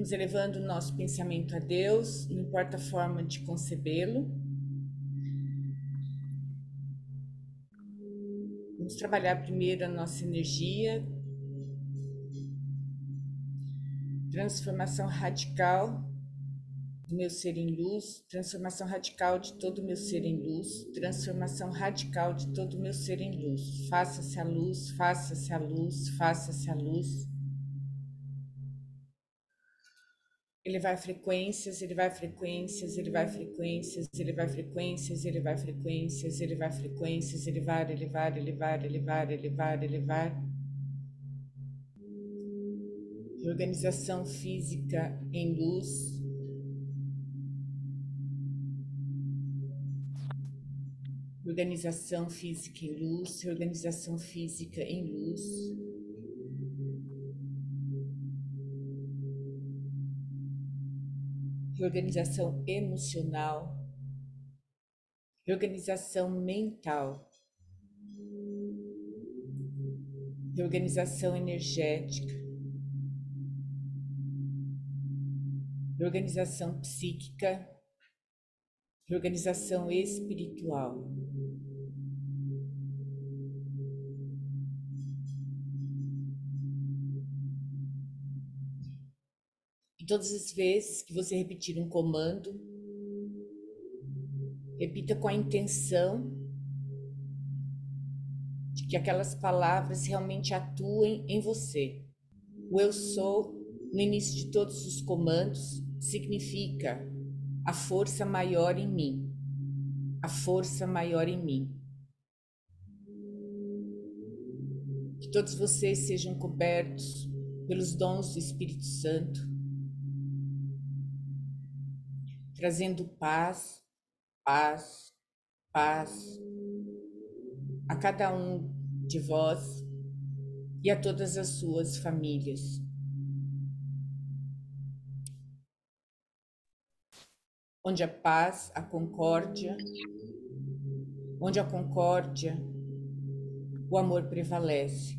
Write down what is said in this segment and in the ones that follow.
Vamos elevando o nosso pensamento a Deus, não importa a forma de concebê-lo. Vamos trabalhar primeiro a nossa energia, transformação radical do meu ser em luz, transformação radical de todo o meu ser em luz, transformação radical de todo o meu ser em luz. Faça-se a luz, faça-se a luz, faça-se a luz. Ele vai frequências, ele vai frequências, ele vai frequências, ele vai frequências, ele vai frequências, ele vai frequências, ele vai, ele vai, ele vai, ele vai, ele vai, ele vai. Organização física em luz, organização física em luz, organização física em luz. Reorganização emocional, reorganização mental, reorganização energética, reorganização psíquica, reorganização espiritual. Todas as vezes que você repetir um comando, repita com a intenção de que aquelas palavras realmente atuem em você. O eu sou, no início de todos os comandos, significa a força maior em mim. A força maior em mim. Que todos vocês sejam cobertos pelos dons do Espírito Santo trazendo paz, paz, paz a cada um de vós e a todas as suas famílias. Onde a paz, a concórdia, onde a concórdia, o amor prevalece.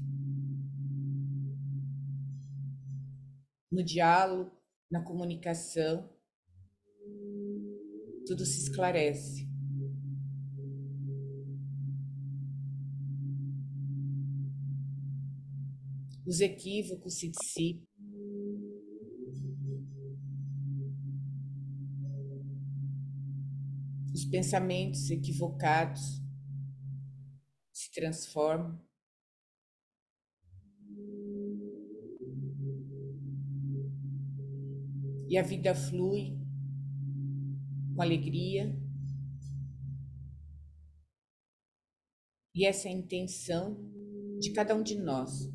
No diálogo, na comunicação, tudo se esclarece. Os equívocos se dissipam. Os pensamentos equivocados se transformam. E a vida flui com alegria. E essa é a intenção de cada um de nós.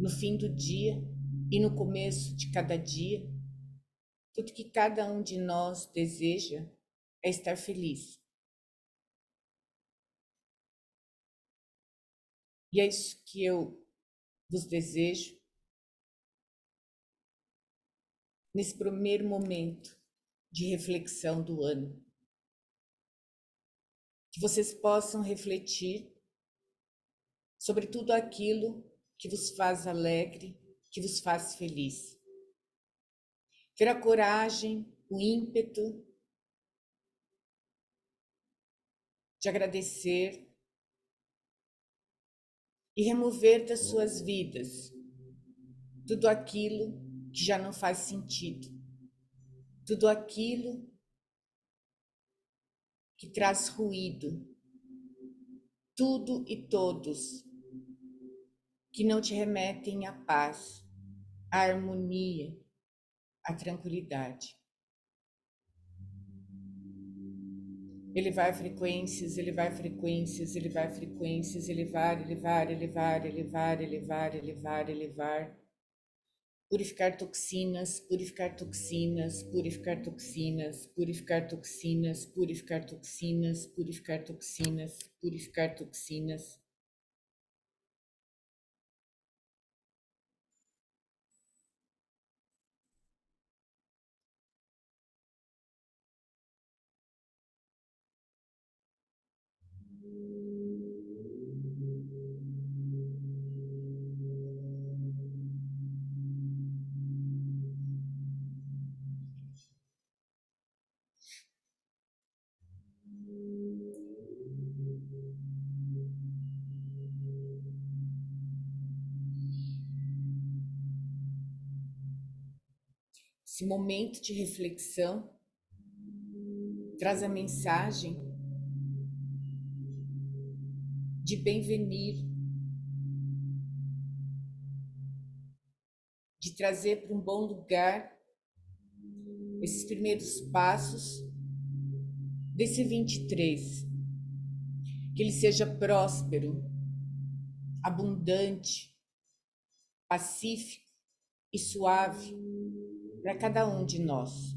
No fim do dia e no começo de cada dia, tudo que cada um de nós deseja é estar feliz. E é isso que eu vos desejo nesse primeiro momento de reflexão do ano. Que vocês possam refletir sobre tudo aquilo que vos faz alegre, que vos faz feliz. Ter a coragem, o ímpeto de agradecer e remover das suas vidas tudo aquilo que já não faz sentido. Tudo aquilo que traz ruído, tudo e todos que não te remetem à paz, à harmonia, à tranquilidade. Ele vai frequências, ele vai frequências, ele vai frequências, elevar, elevar, elevar, elevar, elevar, elevar, elevar purificar toxinas, purificar toxinas, purificar toxinas, purificar toxinas, purificar toxinas, purificar toxinas, purificar toxinas. Esse momento de reflexão traz a mensagem de bem-venir, de trazer para um bom lugar esses primeiros passos desse 23. Que ele seja próspero, abundante, pacífico e suave para cada um de nós.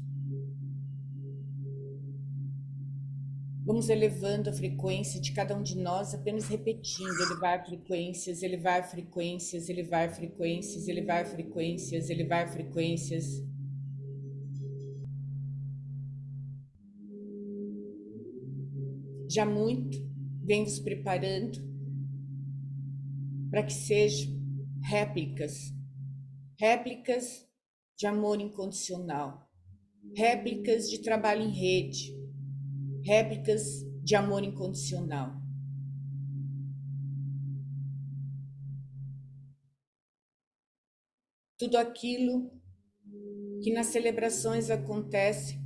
Vamos elevando a frequência de cada um de nós, apenas repetindo: elevar frequências, elevar frequências, elevar frequências, elevar frequências, elevar frequências. Já muito vem nos preparando para que sejam réplicas, réplicas de amor incondicional, réplicas de trabalho em rede, réplicas de amor incondicional. Tudo aquilo que nas celebrações acontece,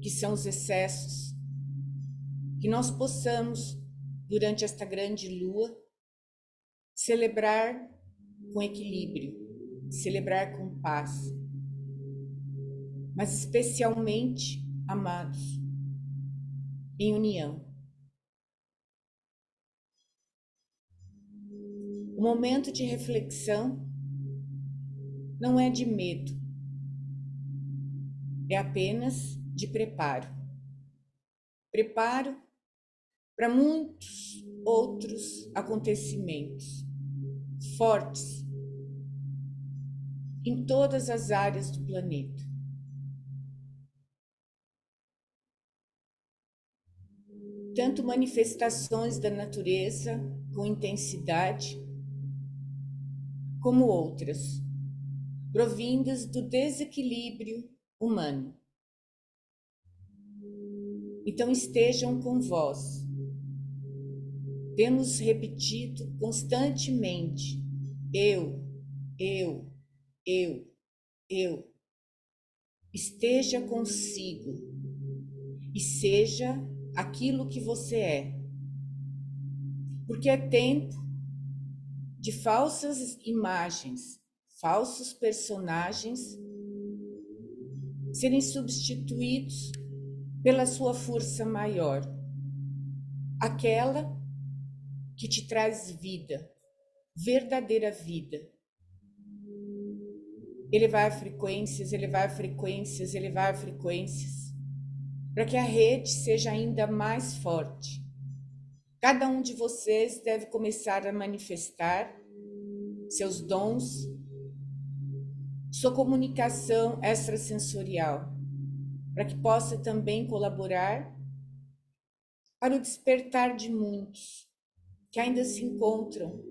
que são os excessos, que nós possamos, durante esta grande lua, celebrar com equilíbrio, celebrar com paz, mas especialmente amados, em união. O momento de reflexão não é de medo, é apenas de preparo. Preparo para muitos outros acontecimentos fortes em todas as áreas do planeta. tanto manifestações da natureza com intensidade, como outras, provindas do desequilíbrio humano. Então estejam com vós. Temos repetido constantemente: eu, eu, eu, eu. Esteja consigo e seja aquilo que você é. Porque é tempo de falsas imagens, falsos personagens serem substituídos pela sua força maior, aquela que te traz vida, verdadeira vida. Elevar frequências, elevar frequências, elevar frequências para que a rede seja ainda mais forte. Cada um de vocês deve começar a manifestar seus dons, sua comunicação extrasensorial, para que possa também colaborar para o despertar de muitos que ainda se encontram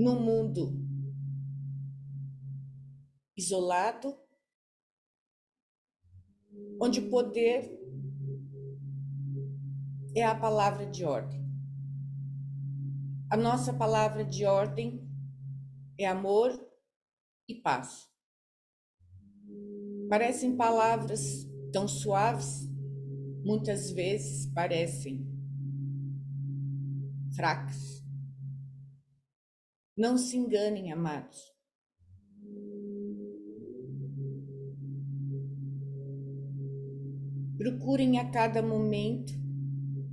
no mundo isolado, onde poder é a palavra de ordem. A nossa palavra de ordem é amor e paz. Parecem palavras tão suaves, muitas vezes parecem fracas. Não se enganem, amados. Procurem a cada momento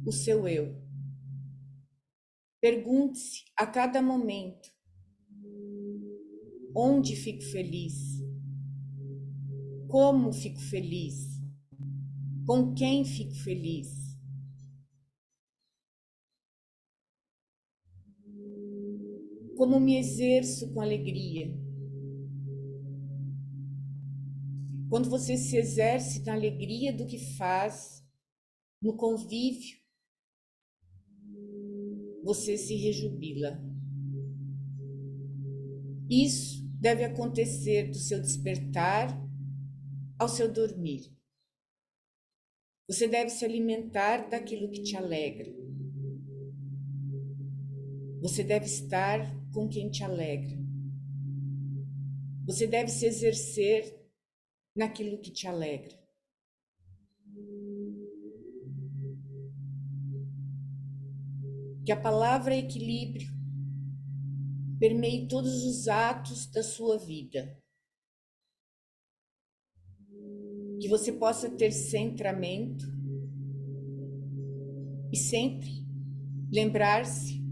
o seu eu. Pergunte-se a cada momento: onde fico feliz? Como fico feliz? Com quem fico feliz? Como me exerço com alegria? Quando você se exerce na alegria do que faz, no convívio, você se rejubila. Isso deve acontecer do seu despertar ao seu dormir. Você deve se alimentar daquilo que te alegra. Você deve estar com quem te alegra. Você deve se exercer naquilo que te alegra. Que a palavra equilíbrio permeie todos os atos da sua vida. Que você possa ter centramento e sempre lembrar-se: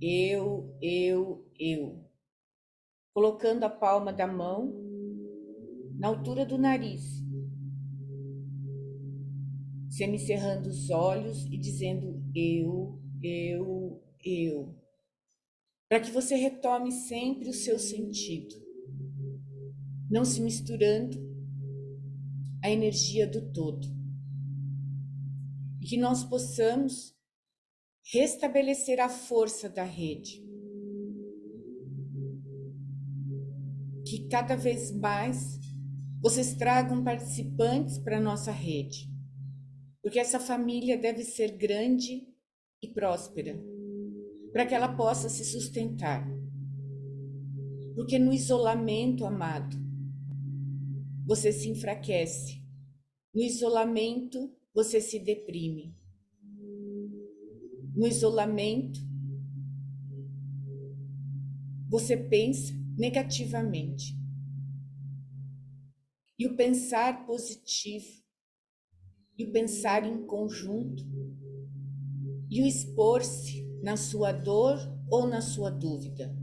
eu, eu, eu. Colocando a palma da mão na altura do nariz, semicerrando os olhos e dizendo eu, eu, eu, para que você retome sempre o seu sentido, não se misturando à energia do todo. E que nós possamos restabelecer a força da rede. Que cada vez mais vocês tragam participantes para a nossa rede, porque essa família deve ser grande e próspera, para que ela possa se sustentar. Porque no isolamento, amado, você se enfraquece. No isolamento, você se deprime. No isolamento, você pensa negativamente. E o pensar positivo, e o pensar em conjunto, e o expor-se na sua dor ou na sua dúvida.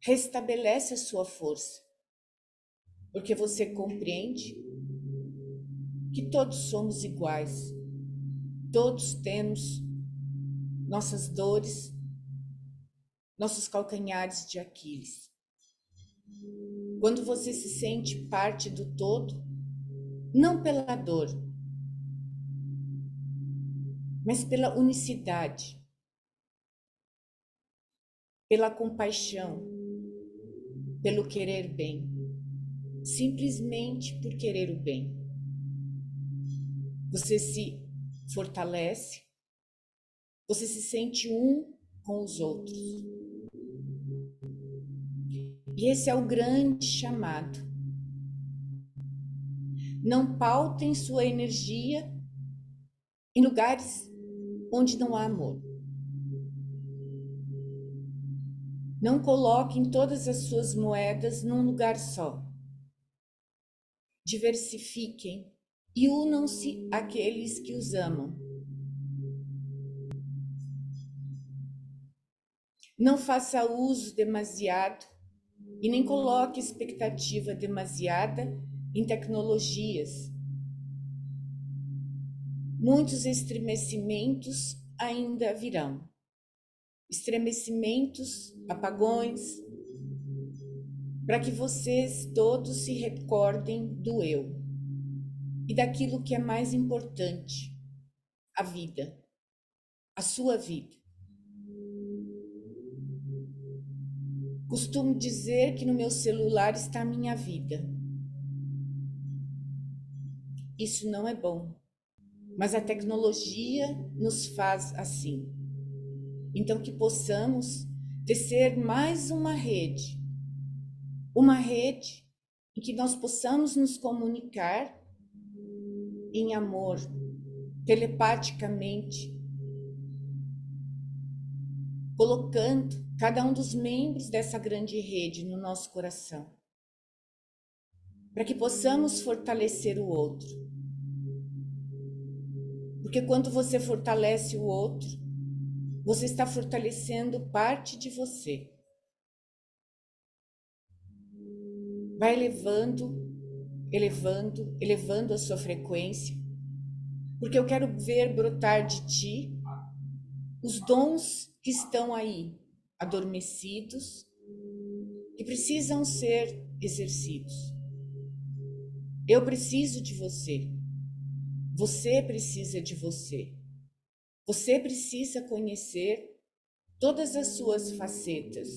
Restabelece a sua força, porque você compreende que todos somos iguais, todos temos nossas dores, nossos calcanhares de Aquiles. Quando você se sente parte do todo, não pela dor, mas pela unicidade, pela compaixão, pelo querer bem, simplesmente por querer o bem. Você se fortalece, você se sente um com os outros. E esse é o grande chamado. Não pautem sua energia em lugares onde não há amor. Não coloquem todas as suas moedas num lugar só. Diversifiquem e unam-se àqueles que os amam. Não faça uso demasiado e nem coloque expectativa demasiada em tecnologias. Muitos estremecimentos ainda virão. Estremecimentos, apagões, para que vocês todos se recordem do eu e daquilo que é mais importante, a vida, a sua vida. Costumo dizer que no meu celular está a minha vida. Isso não é bom, mas a tecnologia nos faz assim. Então, que possamos tecer mais uma rede, uma rede em que nós possamos nos comunicar em amor, telepaticamente, colocando cada um dos membros dessa grande rede no nosso coração, para que possamos fortalecer o outro. Porque quando você fortalece o outro, você está fortalecendo parte de você. Vai elevando, elevando, elevando a sua frequência, porque eu quero ver brotar de ti os dons que estão aí, adormecidos, que precisam ser exercidos. Eu preciso de você. Você precisa de você. Você precisa conhecer todas as suas facetas.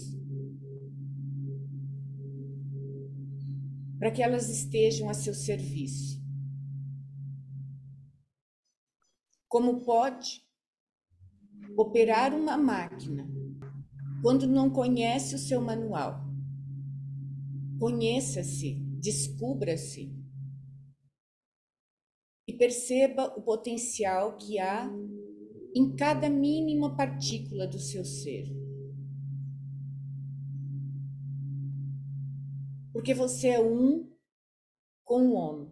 Para que elas estejam a seu serviço. Como pode operar uma máquina quando não conhece o seu manual. Conheça-se, descubra-se e perceba o potencial que há em cada mínima partícula do seu ser. Porque você é um com o homem.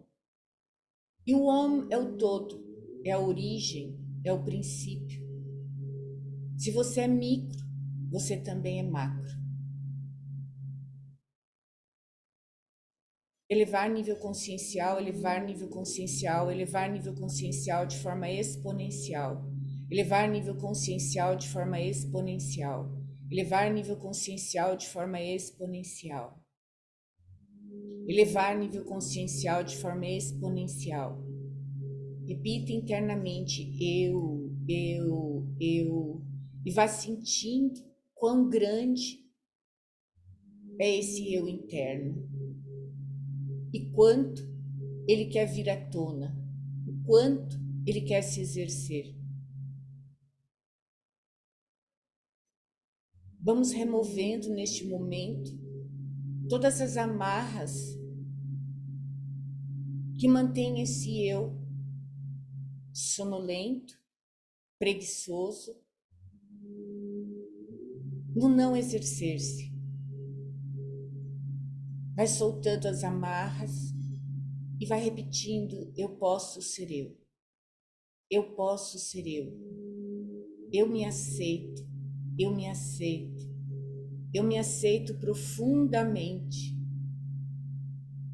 E o homem é o todo, é a origem, é o princípio. Se você é micro, você também é macro. Elevar nível consciencial, elevar nível consciencial, elevar nível consciencial de forma exponencial. Elevar nível consciencial de forma exponencial. Elevar nível consciencial de forma exponencial. Elevar nível consciencial de forma exponencial. Repita internamente eu, eu, eu, e vá sentindo quão grande é esse eu interno e quanto ele quer vir à tona, o quanto ele quer se exercer. Vamos removendo neste momento todas as amarras que mantêm esse eu sonolento, preguiçoso, no não exercer-se. Vai soltando as amarras e vai repetindo: Eu posso ser eu. Eu posso ser eu. Eu me aceito. Eu me aceito. Eu me aceito profundamente.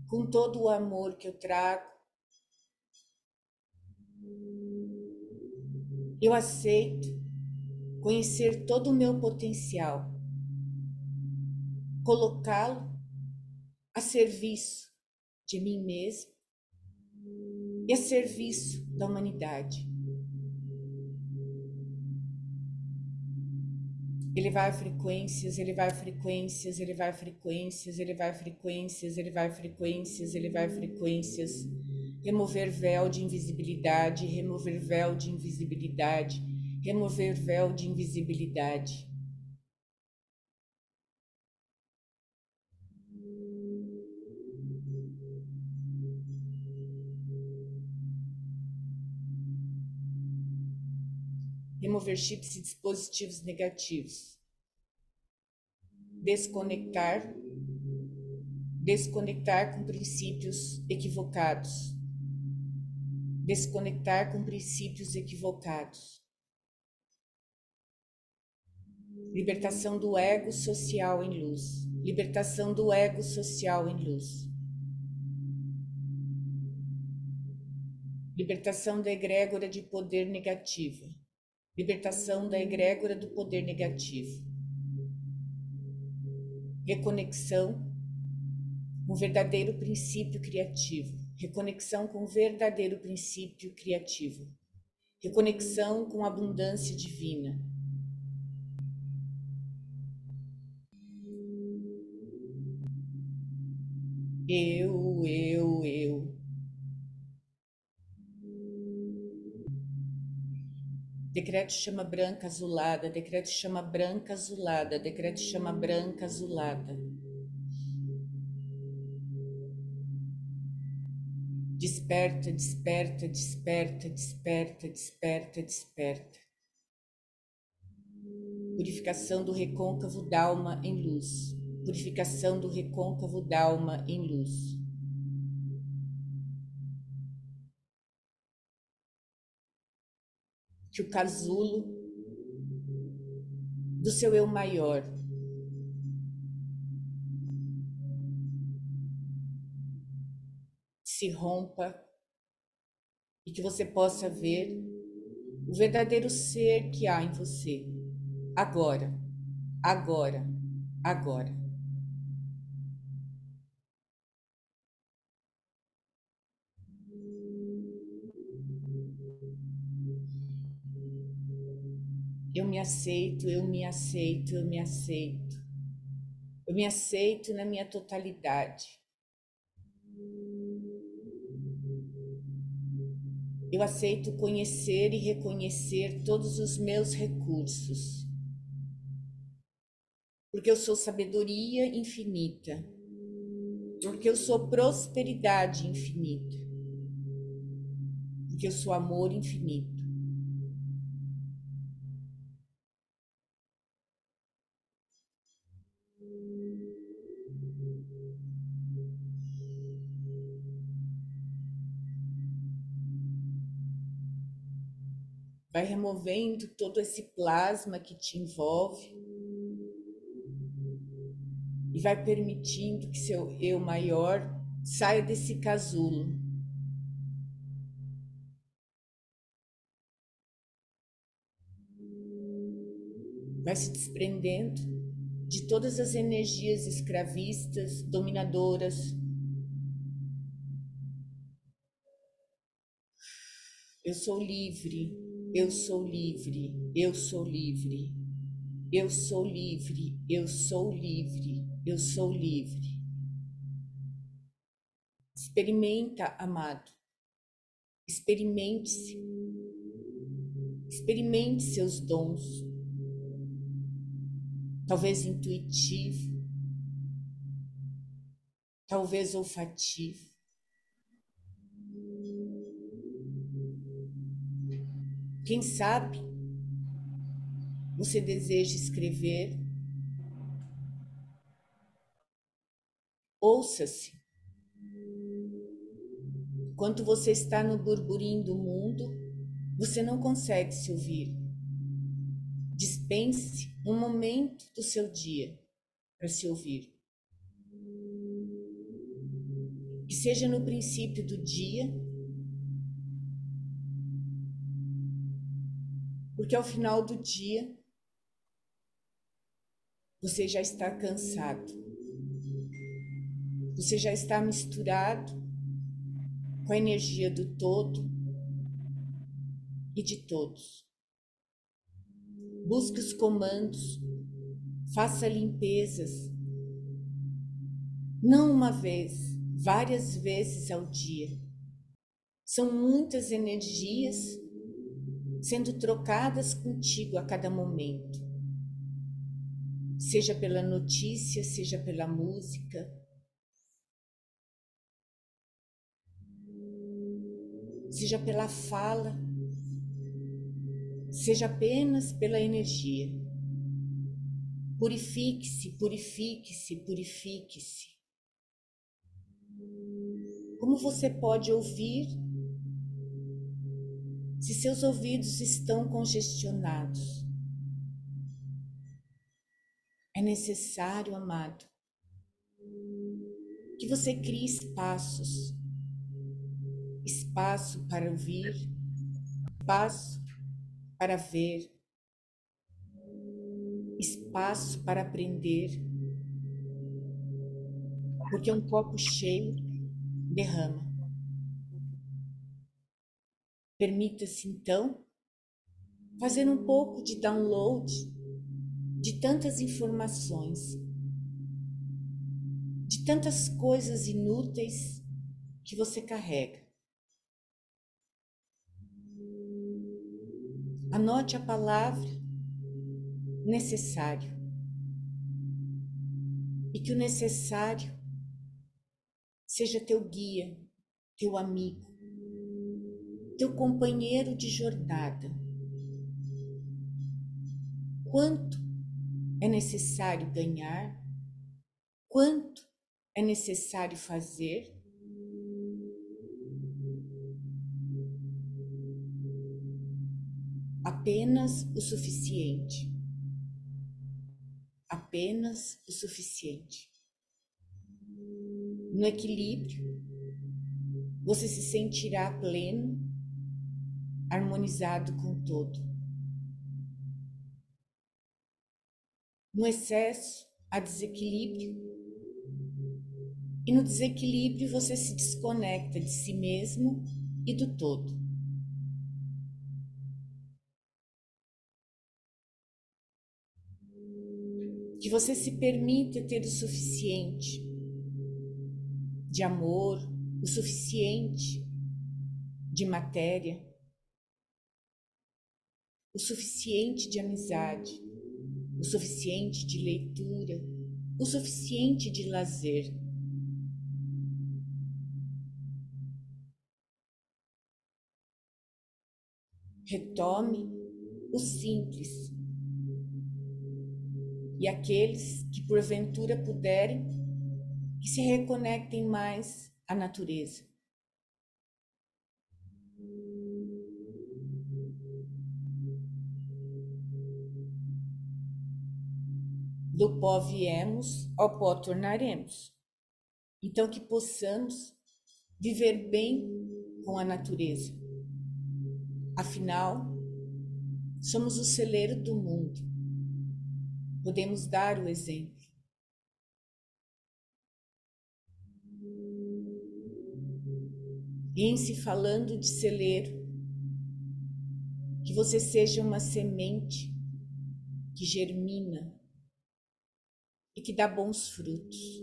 Com todo o amor que eu trago. Eu aceito conhecer todo o meu potencial, colocá-lo a serviço de mim mesmo e a serviço da humanidade. Ele vai frequências, ele vai frequências, ele vai frequências, ele vai frequências, ele vai frequências, ele vai frequências. Remover véu de invisibilidade, remover véu de invisibilidade, remover véu de invisibilidade. Remover chips e dispositivos negativos, desconectar, desconectar com princípios equivocados, desconectar com princípios equivocados, libertação do ego social em luz, libertação do ego social em luz. Libertação da egrégora de poder negativo libertação da egrégora do poder negativo, reconexão com o verdadeiro princípio criativo, reconexão com o verdadeiro princípio criativo, reconexão com a abundância divina. Eu, eu, eu. Decreto chama branca azulada, decreto chama branca azulada, decreto chama branca azulada. Desperta, desperta, desperta, desperta, desperta, desperta. Purificação do recôncavo d'alma em luz. Purificação do recôncavo d'alma em luz. Que o casulo do seu eu maior se rompa e que você possa ver o verdadeiro ser que há em você agora, agora, agora. Aceito, eu me aceito, eu me aceito. Eu me aceito na minha totalidade. Eu aceito conhecer e reconhecer todos os meus recursos, porque eu sou sabedoria infinita, porque eu sou prosperidade infinita, porque eu sou amor infinito. Vai removendo todo esse plasma que te envolve e vai permitindo que seu eu maior saia desse casulo. Vai se desprendendo de todas as energias escravistas, dominadoras. Eu sou livre, eu sou livre, eu sou livre, eu sou livre, eu sou livre, eu sou livre. Experimenta, amado. Experimente-se. Experimente seus dons. Talvez intuitivo, talvez olfativo Quem sabe você deseja escrever? Ouça-se. Enquanto você está no burburinho do mundo, você não consegue se ouvir. Dispense um momento do seu dia para se ouvir. Que seja no princípio do dia Porque ao final do dia, você já está cansado. Você já está misturado com a energia do todo e de todos. Busque os comandos, faça limpezas, não uma vez, várias vezes ao dia. São muitas energias sendo trocadas contigo a cada momento, seja pela notícia, seja pela música. Seja pela fala, seja apenas pela energia. Purifique-se, purifique-se, purifique-se. Como você pode ouvir se seus ouvidos estão congestionados. É necessário, amado, que você crie espaços espaço para ouvir, espaço para ver, espaço para aprender, porque um copo cheio derrama. Permita-se então fazer um pouco de download de tantas informações, de tantas coisas inúteis que você carrega. Anote a palavra necessário e que o necessário seja teu guia, teu amigo teu companheiro de jornada. Quanto é necessário ganhar? Quanto é necessário fazer? Apenas o suficiente. Apenas o suficiente. No equilíbrio, você se sentirá pleno harmonizado com o todo. No excesso, há desequilíbrio. E no desequilíbrio você se desconecta de si mesmo e do todo. Que você se permita ter o suficiente de amor, o suficiente de matéria, o suficiente de amizade, o suficiente de leitura, o suficiente de lazer. Retome o simples. E aqueles que porventura puderem, que se reconectem mais à natureza. Do pó viemos, ao pó tornaremos. Então, que possamos viver bem com a natureza. Afinal, somos o celeiro do mundo. Podemos dar o exemplo. Em se falando de celeiro, que você seja uma semente que germina e que dá bons frutos.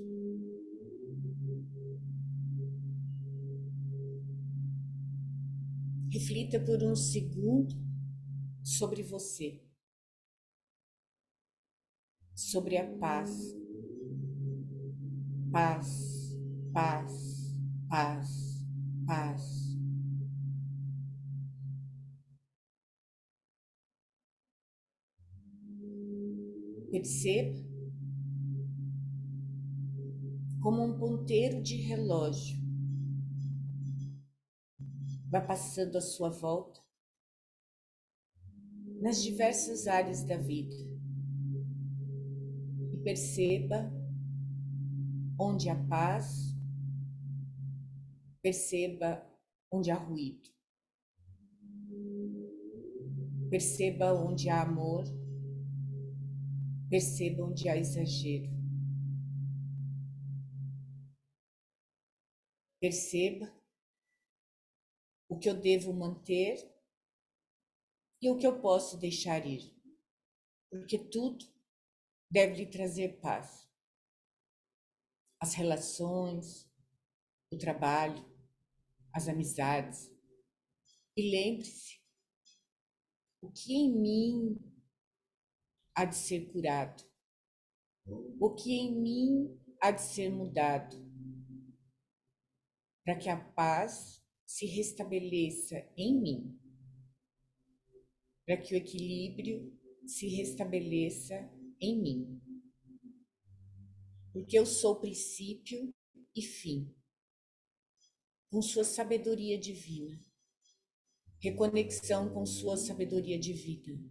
Reflita por um segundo sobre você, sobre a paz. Paz, paz, paz, paz. Perceba como um ponteiro de relógio. Vai passando à sua volta nas diversas áreas da vida e perceba onde há paz, perceba onde há ruído, perceba onde há amor, perceba onde há exagero. Perceba o que eu devo manter e o que eu posso deixar ir, porque tudo deve lhe trazer paz. As relações, o trabalho, as amizades. E lembre-se, o que em mim há de ser curado, o que em mim há de ser mudado para que a paz se restabeleça em mim, para que o equilíbrio se restabeleça em mim. Porque eu sou princípio e fim, com sua sabedoria divina, reconexão com sua sabedoria divina,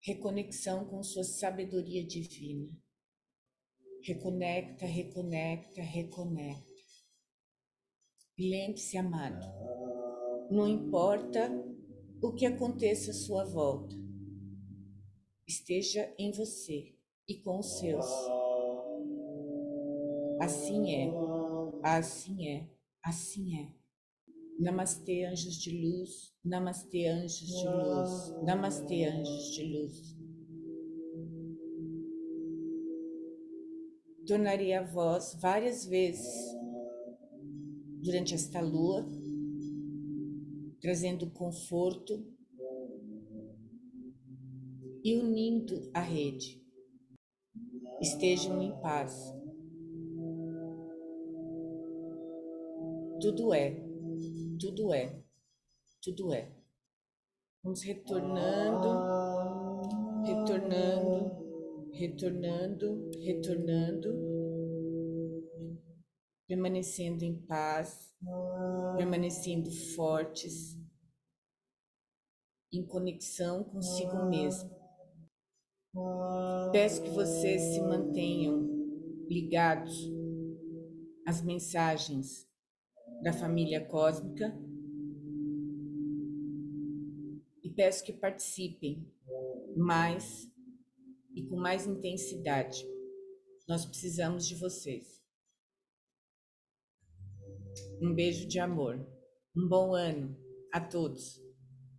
reconexão com sua sabedoria divina. Reconecta, reconecta, reconecta. Lembre-se, amado, não importa o que aconteça à sua volta, esteja em você e com os seus. Assim é, assim é, assim é. Namastê, anjos de luz, namastê, anjos de luz, namastê, anjos de luz. Tornarei a voz várias vezes durante esta lua, trazendo conforto e unindo a rede. Estejam em paz. Tudo é, tudo é, tudo é. Vamos retornando, retornando, retornando, retornando permanecendo em paz, permanecendo fortes, em conexão consigo mesmo. Peço que vocês se mantenham ligados às mensagens da família cósmica e peço que participem mais e com mais intensidade. Nós precisamos de vocês. Um beijo de amor. Um bom ano a todos.